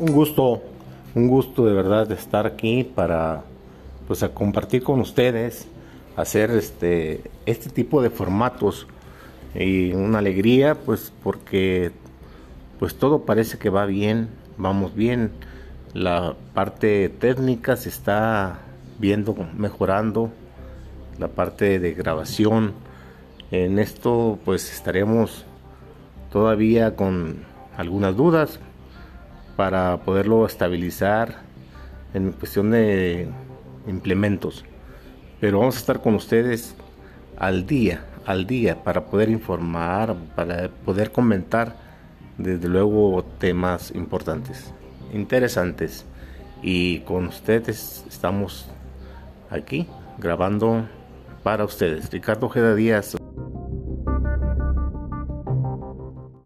Un gusto, un gusto de verdad de estar aquí para pues a compartir con ustedes, hacer este este tipo de formatos y una alegría pues porque pues todo parece que va bien, vamos bien. La parte técnica se está viendo mejorando, la parte de grabación. En esto pues estaremos todavía con algunas dudas para poderlo estabilizar en cuestión de implementos. Pero vamos a estar con ustedes al día, al día, para poder informar, para poder comentar, desde luego, temas importantes, interesantes. Y con ustedes estamos aquí grabando para ustedes. Ricardo Ojeda Díaz.